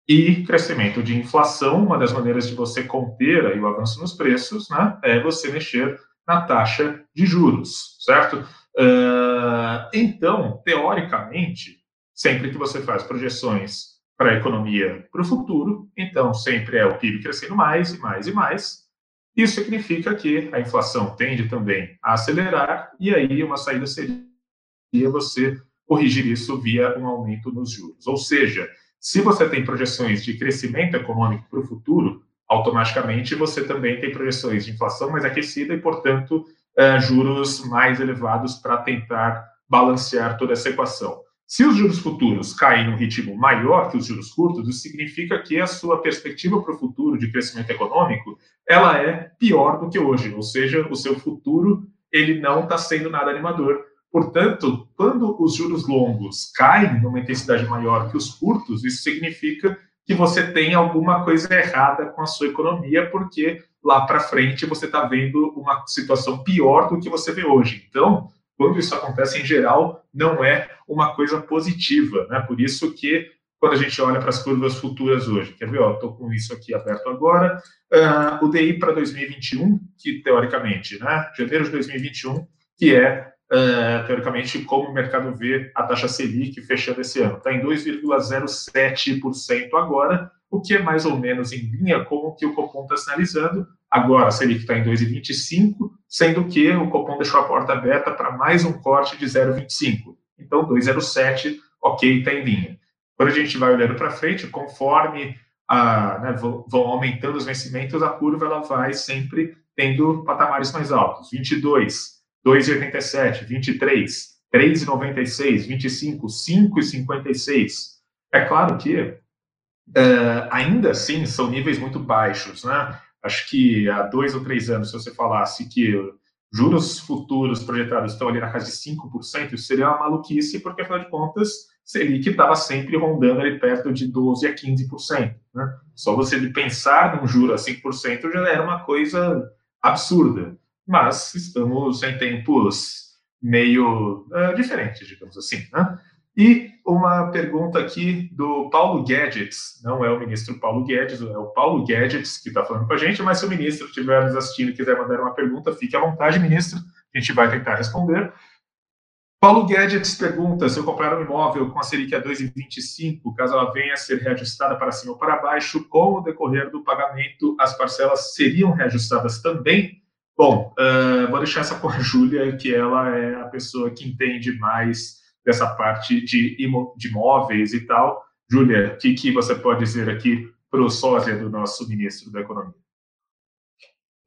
E crescimento de inflação, uma das maneiras de você conter aí o avanço nos preços, né, é você mexer na taxa de juros, certo? Uh, então, teoricamente, sempre que você faz projeções para a economia para o futuro, então sempre é o PIB crescendo mais e mais e mais, isso significa que a inflação tende também a acelerar, e aí uma saída seria você corrigir isso via um aumento nos juros. Ou seja, se você tem projeções de crescimento econômico para o futuro, automaticamente você também tem projeções de inflação mais aquecida e, portanto, eh, juros mais elevados para tentar balancear toda essa equação. Se os juros futuros caem num ritmo maior que os juros curtos, isso significa que a sua perspectiva para o futuro de crescimento econômico ela é pior do que hoje, ou seja, o seu futuro ele não está sendo nada animador. Portanto, quando os juros longos caem numa intensidade maior que os curtos, isso significa que você tem alguma coisa errada com a sua economia, porque lá para frente você está vendo uma situação pior do que você vê hoje. Então, quando isso acontece em geral, não é uma coisa positiva, né? Por isso que quando a gente olha para as curvas futuras hoje, quer ver? Estou com isso aqui aberto agora. Uh, o DI para 2021, que teoricamente, né? Janeiro de 2021, que é uh, teoricamente como o mercado vê a taxa Selic fechando esse ano. Está em 2,07% agora, o que é mais ou menos em linha com o que o Copom está sinalizando. Agora a Selic está em 2,25%, sendo que o Copom deixou a porta aberta para mais um corte de 0,25%. Então, 2,07%, ok, está em linha. Quando a gente vai olhando para frente, conforme a, né, vão, aumentando os vencimentos, a curva ela vai sempre tendo patamares mais altos. 22, 2,87, 23, 3,96, 25, 5,56. É claro que Uh, ainda assim são níveis muito baixos, né? Acho que há dois ou três anos, se você falasse que juros futuros projetados estão ali na casa de 5%, isso seria uma maluquice, porque afinal de contas, Selic estava sempre rondando ali perto de 12% a 15%. Né? Só você de pensar num juro a 5% já era uma coisa absurda. Mas estamos em tempos meio uh, diferentes, digamos assim. Né? E uma pergunta aqui do Paulo Guedes, não é o ministro Paulo Guedes, é o Paulo Guedes que está falando com a gente, mas se o ministro estiver nos assistindo e quiser mandar uma pergunta, fique à vontade, ministro, a gente vai tentar responder. Paulo Guedes pergunta se eu comprar um imóvel com a Selic a 2,25, caso ela venha a ser reajustada para cima ou para baixo, com o decorrer do pagamento, as parcelas seriam reajustadas também? Bom, uh, vou deixar essa com a (laughs) Júlia, que ela é a pessoa que entende mais dessa parte de, de imóveis e tal. Júlia, o que, que você pode dizer aqui para o sósia do nosso ministro da Economia?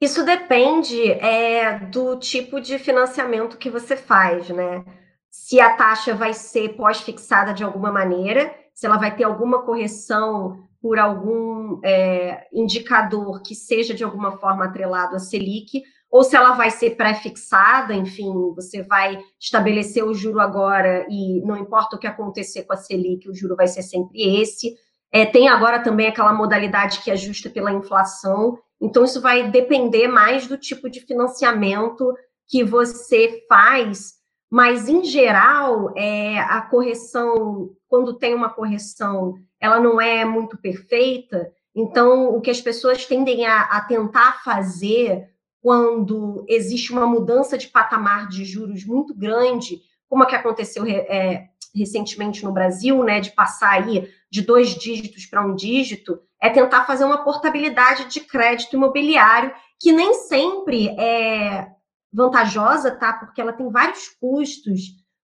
Isso depende é, do tipo de financiamento que você faz, né? Se a taxa vai ser pós-fixada de alguma maneira, se ela vai ter alguma correção por algum é, indicador que seja de alguma forma atrelado à Selic, ou se ela vai ser pré-fixada, enfim, você vai estabelecer o juro agora e não importa o que acontecer com a Selic, o juro vai ser sempre esse. É, tem agora também aquela modalidade que ajusta pela inflação, então isso vai depender mais do tipo de financiamento que você faz, mas em geral, é, a correção, quando tem uma correção, ela não é muito perfeita, então o que as pessoas tendem a, a tentar fazer quando existe uma mudança de patamar de juros muito grande, como a que aconteceu é, recentemente no Brasil, né, de passar aí de dois dígitos para um dígito, é tentar fazer uma portabilidade de crédito imobiliário, que nem sempre é vantajosa, tá? Porque ela tem vários custos,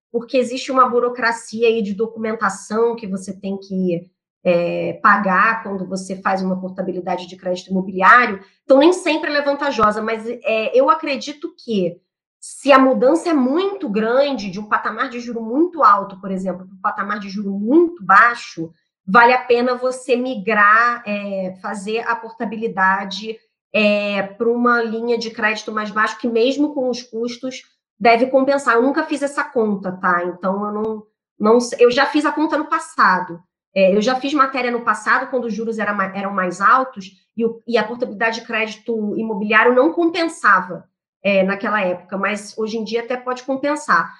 porque existe uma burocracia aí de documentação que você tem que é, pagar quando você faz uma portabilidade de crédito imobiliário, então nem sempre é vantajosa, mas é, eu acredito que se a mudança é muito grande, de um patamar de juro muito alto, por exemplo, para um patamar de juro muito baixo, vale a pena você migrar, é, fazer a portabilidade é, para uma linha de crédito mais baixo, que mesmo com os custos deve compensar. Eu nunca fiz essa conta, tá? Então eu não, não eu já fiz a conta no passado. É, eu já fiz matéria no passado, quando os juros era, eram mais altos e, o, e, a portabilidade de crédito imobiliário não compensava é, naquela época, mas hoje em dia até pode compensar.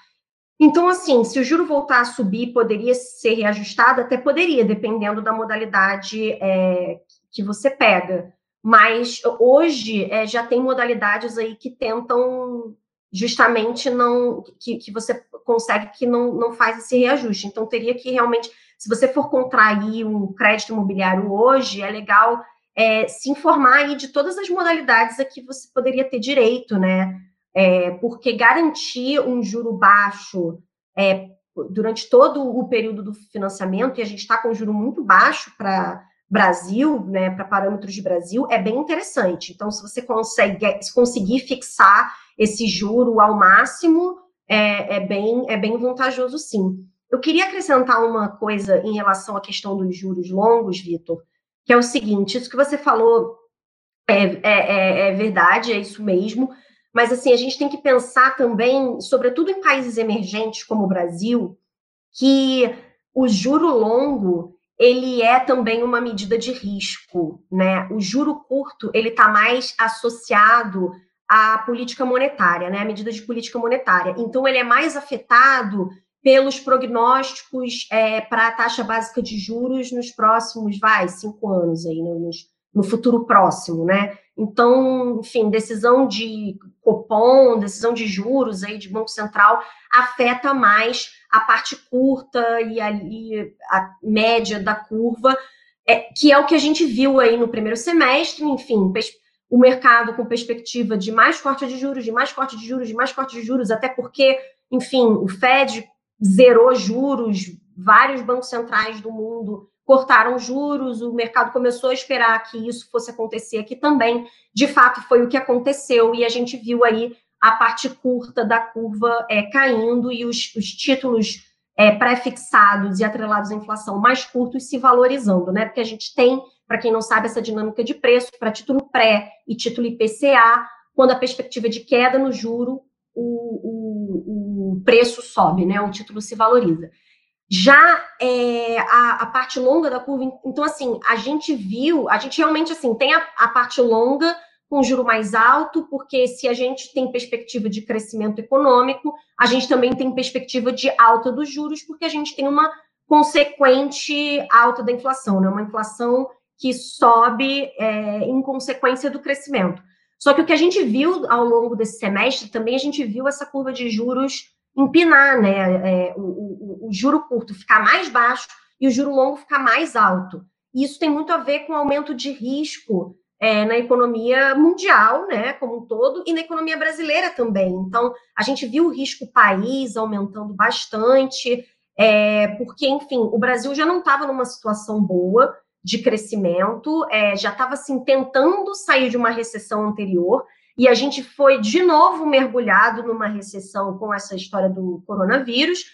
Então, assim, se o juro voltar a subir, poderia ser reajustado? Até poderia, dependendo da modalidade é, que você pega. Mas hoje é, já tem modalidades aí que tentam justamente não que, que você consegue que não, não faz esse reajuste. Então teria que realmente, se você for contrair um crédito imobiliário hoje, é legal é, se informar aí de todas as modalidades a que você poderia ter direito, né? É, porque garantir um juro baixo é, durante todo o período do financiamento, e a gente está com um juro muito baixo para Brasil, né, para parâmetros de Brasil, é bem interessante. Então, se você consegue se conseguir fixar esse juro ao máximo, é, é, bem, é bem vantajoso, sim. Eu queria acrescentar uma coisa em relação à questão dos juros longos, Vitor, que é o seguinte: isso que você falou é, é, é, é verdade, é isso mesmo. Mas assim, a gente tem que pensar também, sobretudo em países emergentes como o Brasil, que o juro longo ele é também uma medida de risco, né? O juro curto ele está mais associado à política monetária, né? A medida de política monetária. Então ele é mais afetado pelos prognósticos é, para a taxa básica de juros nos próximos, vai, cinco anos aí, no, no futuro próximo, né? Então, enfim, decisão de Copom, decisão de juros aí de Banco Central afeta mais a parte curta e ali a média da curva, é, que é o que a gente viu aí no primeiro semestre, enfim, o mercado com perspectiva de mais corte de juros, de mais corte de juros, de mais corte de juros, até porque, enfim, o Fed zerou juros, vários bancos centrais do mundo cortaram juros, o mercado começou a esperar que isso fosse acontecer aqui também. De fato, foi o que aconteceu, e a gente viu aí a parte curta da curva é, caindo e os, os títulos é, pré-fixados e atrelados à inflação mais curtos se valorizando, né? Porque a gente tem, para quem não sabe, essa dinâmica de preço para título pré e título IPCA, quando a perspectiva de queda no juro, o, o, preço sobe, né? O título se valoriza. Já é, a, a, parte longa da curva, então assim, a gente viu, a gente realmente assim tem a, a parte longa com juro mais alto, porque se a gente tem perspectiva de crescimento econômico, a gente também tem perspectiva de alta dos juros, porque a gente tem uma consequente alta da inflação, né? Uma inflação que sobe é, em consequência do crescimento. Só que o que a gente viu ao longo desse semestre também a gente viu essa curva de juros empinar, né? É, o, o, o juro curto ficar mais baixo e o juro longo ficar mais alto. E isso tem muito a ver com aumento de risco é, na economia mundial, né, como um todo, e na economia brasileira também. Então, a gente viu o risco país aumentando bastante, é, porque, enfim, o Brasil já não estava numa situação boa de crescimento, é, já estava assim, tentando sair de uma recessão anterior, e a gente foi de novo mergulhado numa recessão com essa história do coronavírus.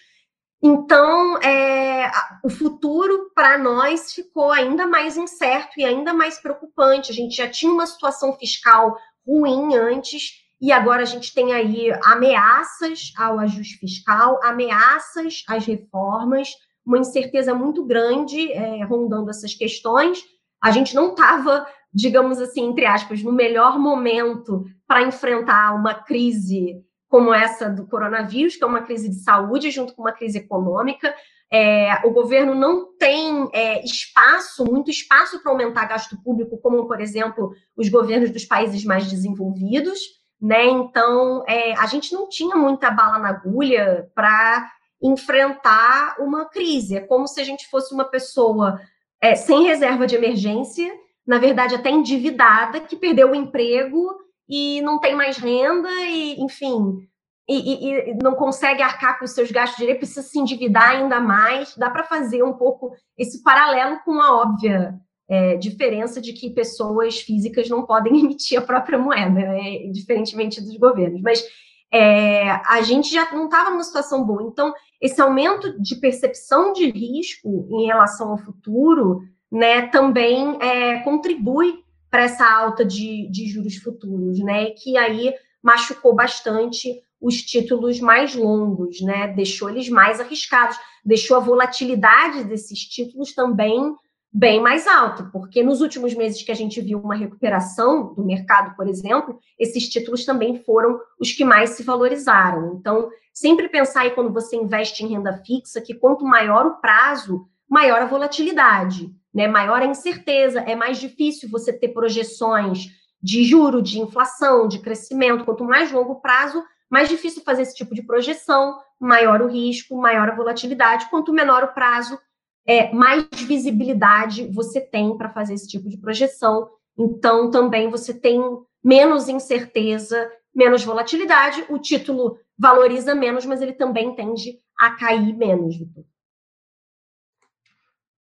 Então, é, o futuro para nós ficou ainda mais incerto e ainda mais preocupante. A gente já tinha uma situação fiscal ruim antes, e agora a gente tem aí ameaças ao ajuste fiscal, ameaças às reformas, uma incerteza muito grande é, rondando essas questões. A gente não estava digamos assim, entre aspas, no melhor momento para enfrentar uma crise como essa do coronavírus, que é uma crise de saúde junto com uma crise econômica. É, o governo não tem é, espaço, muito espaço para aumentar gasto público, como, por exemplo, os governos dos países mais desenvolvidos. Né? Então, é, a gente não tinha muita bala na agulha para enfrentar uma crise. É como se a gente fosse uma pessoa é, sem reserva de emergência na verdade, até endividada, que perdeu o emprego e não tem mais renda, e, enfim, e, e, não consegue arcar com os seus gastos direito, precisa se endividar ainda mais. Dá para fazer um pouco esse paralelo com a óbvia é, diferença de que pessoas físicas não podem (laughs) emitir a própria moeda, né? diferentemente dos governos. Mas é, a gente já não estava numa situação boa. Então, esse aumento de percepção de risco em relação ao futuro né, também é, contribui para essa alta de, de juros futuros, né? Que aí machucou bastante os títulos mais longos, né? Deixou eles mais arriscados, deixou a volatilidade desses títulos também bem mais alta, porque nos últimos meses que a gente viu uma recuperação do mercado, por exemplo, esses títulos também foram os que mais se valorizaram. Então, sempre pensar aí quando você investe em renda fixa que quanto maior o prazo, maior a volatilidade, né? Maior a incerteza, é mais difícil você ter projeções de juro, de inflação, de crescimento. Quanto mais longo prazo, mais difícil fazer esse tipo de projeção, maior o risco, maior a volatilidade. Quanto menor o prazo, é, mais visibilidade você tem para fazer esse tipo de projeção. Então, também você tem menos incerteza, menos volatilidade. O título valoriza menos, mas ele também tende a cair menos, Vitor.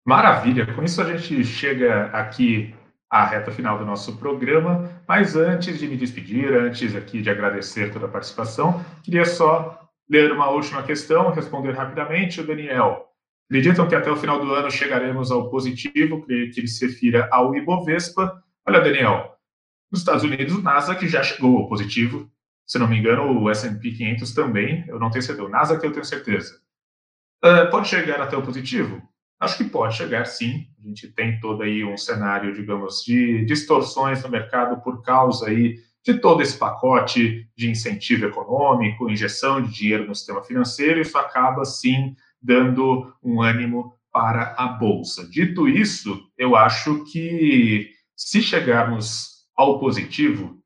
Maravilha! Com isso, a gente chega aqui à reta final do nosso programa. Mas antes de me despedir, antes aqui de agradecer toda a participação, queria só ler uma última questão, responder rapidamente. O Daniel Acreditam que até o final do ano chegaremos ao positivo, creio que ele se refira ao Ibovespa. Olha, Daniel, nos Estados Unidos o Nasdaq já chegou ao positivo. Se não me engano, o S&P 500 também. Eu não tenho certeza. O Nasdaq eu tenho certeza. Uh, pode chegar até o positivo? Acho que pode chegar, sim. A gente tem todo aí um cenário, digamos, de distorções no mercado por causa aí de todo esse pacote de incentivo econômico, injeção de dinheiro no sistema financeiro. Isso acaba, sim, dando um ânimo para a bolsa. Dito isso, eu acho que se chegarmos ao positivo,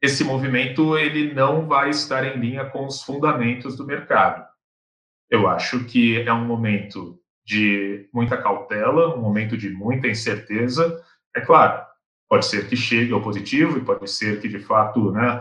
esse movimento ele não vai estar em linha com os fundamentos do mercado. Eu acho que é um momento de muita cautela, um momento de muita incerteza. É claro, pode ser que chegue ao positivo e pode ser que de fato, né,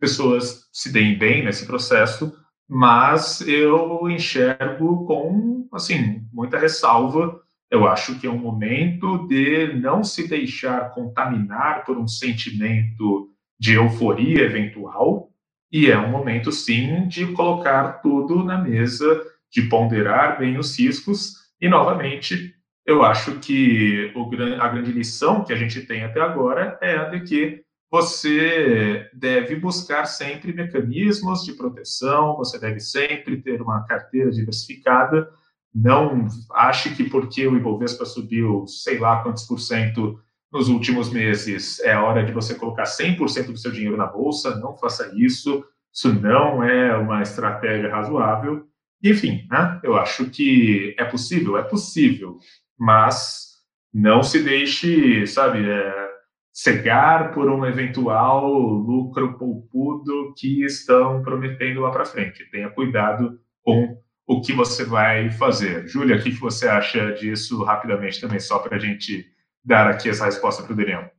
pessoas se deem bem nesse processo, mas eu enxergo com, assim, muita ressalva. Eu acho que é um momento de não se deixar contaminar por um sentimento de euforia eventual, e é um momento, sim, de colocar tudo na mesa, de ponderar bem os riscos, e, novamente, eu acho que o, a grande lição que a gente tem até agora é a de que você deve buscar sempre mecanismos de proteção, você deve sempre ter uma carteira diversificada. Não ache que porque o Ibovespa subiu sei lá quantos por cento nos últimos meses é hora de você colocar 100% do seu dinheiro na bolsa. Não faça isso. Isso não é uma estratégia razoável. Enfim, né? eu acho que é possível, é possível, mas não se deixe, sabe, é, cegar por um eventual lucro poupudo que estão prometendo lá para frente. Tenha cuidado com o que você vai fazer. Júlia, o que você acha disso rapidamente também, só para a gente dar aqui essa resposta para o Daniel?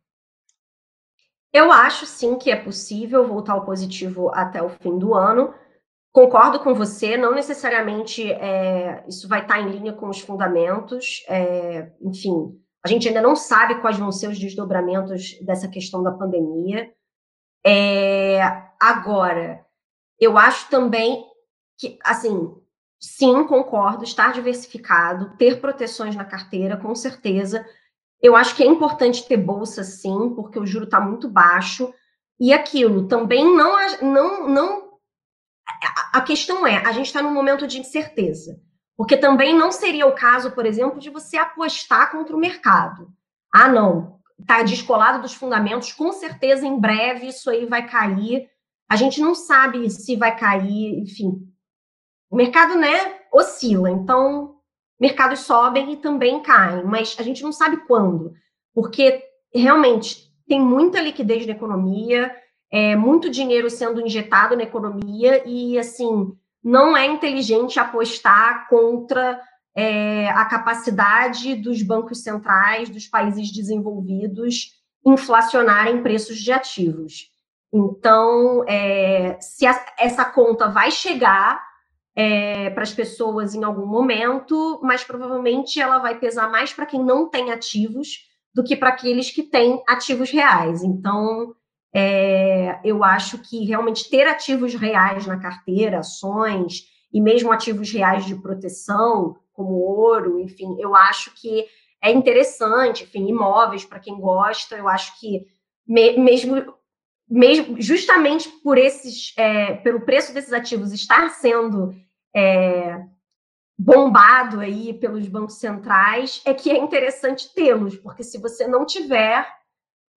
Eu acho sim que é possível voltar ao positivo até o fim do ano. Concordo com você, não necessariamente é, isso vai estar em linha com os fundamentos. É, enfim, a gente ainda não sabe quais vão ser os desdobramentos dessa questão da pandemia. É, agora, eu acho também que, assim, sim, concordo, estar diversificado, ter proteções na carteira, com certeza. Eu acho que é importante ter bolsa, sim, porque o juro está muito baixo. E aquilo também não, não, não. A questão é, a gente está num momento de incerteza. Porque também não seria o caso, por exemplo, de você apostar contra o mercado. Ah, não, está descolado dos fundamentos, com certeza em breve isso aí vai cair. A gente não sabe se vai cair, enfim. O mercado, né, oscila, então mercados sobem e também caem, mas a gente não sabe quando, porque realmente tem muita liquidez na economia, é, muito dinheiro sendo injetado na economia e, assim, não é inteligente apostar contra é, a capacidade dos bancos centrais dos países desenvolvidos inflacionarem preços de ativos. Então, é, se a, essa conta vai chegar é, para as pessoas em algum momento, mas provavelmente ela vai pesar mais para quem não tem ativos do que para aqueles que têm ativos reais. Então, é, eu acho que realmente ter ativos reais na carteira, ações e mesmo ativos reais de proteção, como ouro, enfim, eu acho que é interessante, enfim, imóveis para quem gosta, eu acho que me, mesmo, mesmo justamente por esses, é, pelo preço desses ativos estar sendo é, bombado aí pelos bancos centrais, é que é interessante tê-los, porque se você não tiver,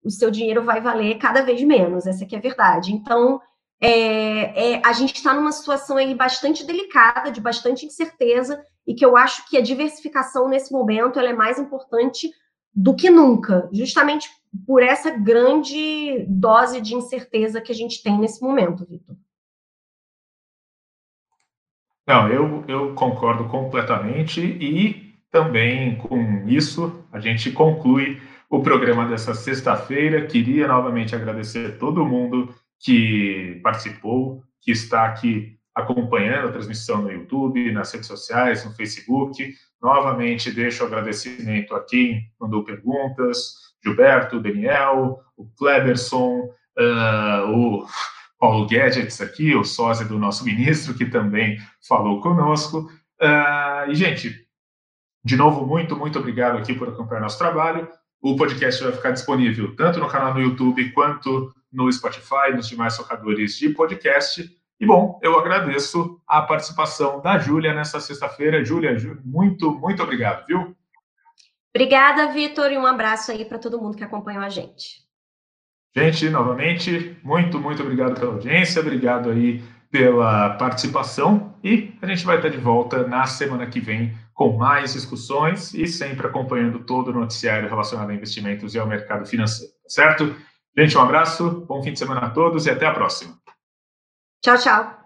o seu dinheiro vai valer cada vez menos, essa que é a verdade. Então, é, é, a gente está numa situação aí bastante delicada, de bastante incerteza, e que eu acho que a diversificação nesse momento é mais importante do que nunca, justamente por essa grande dose de incerteza que a gente tem nesse momento, Vitor. Não, eu, eu concordo completamente e também com isso a gente conclui o programa dessa sexta-feira. Queria novamente agradecer todo mundo que participou, que está aqui acompanhando a transmissão no YouTube, nas redes sociais, no Facebook. Novamente deixo o agradecimento a quem mandou perguntas, Gilberto, Daniel, o Kleberson, uh, o Paulo Gadgets aqui, o sósia do nosso ministro, que também falou conosco. Uh, e, gente, de novo, muito, muito obrigado aqui por acompanhar nosso trabalho. O podcast vai ficar disponível tanto no canal no YouTube quanto no Spotify, nos demais tocadores de podcast. E, bom, eu agradeço a participação da Júlia nessa sexta-feira. Júlia, muito, muito obrigado, viu? Obrigada, Vitor, e um abraço aí para todo mundo que acompanhou a gente. Gente, novamente, muito, muito obrigado pela audiência, obrigado aí pela participação e a gente vai estar de volta na semana que vem com mais discussões e sempre acompanhando todo o noticiário relacionado a investimentos e ao mercado financeiro, tá certo? Gente, um abraço, bom fim de semana a todos e até a próxima. Tchau, tchau.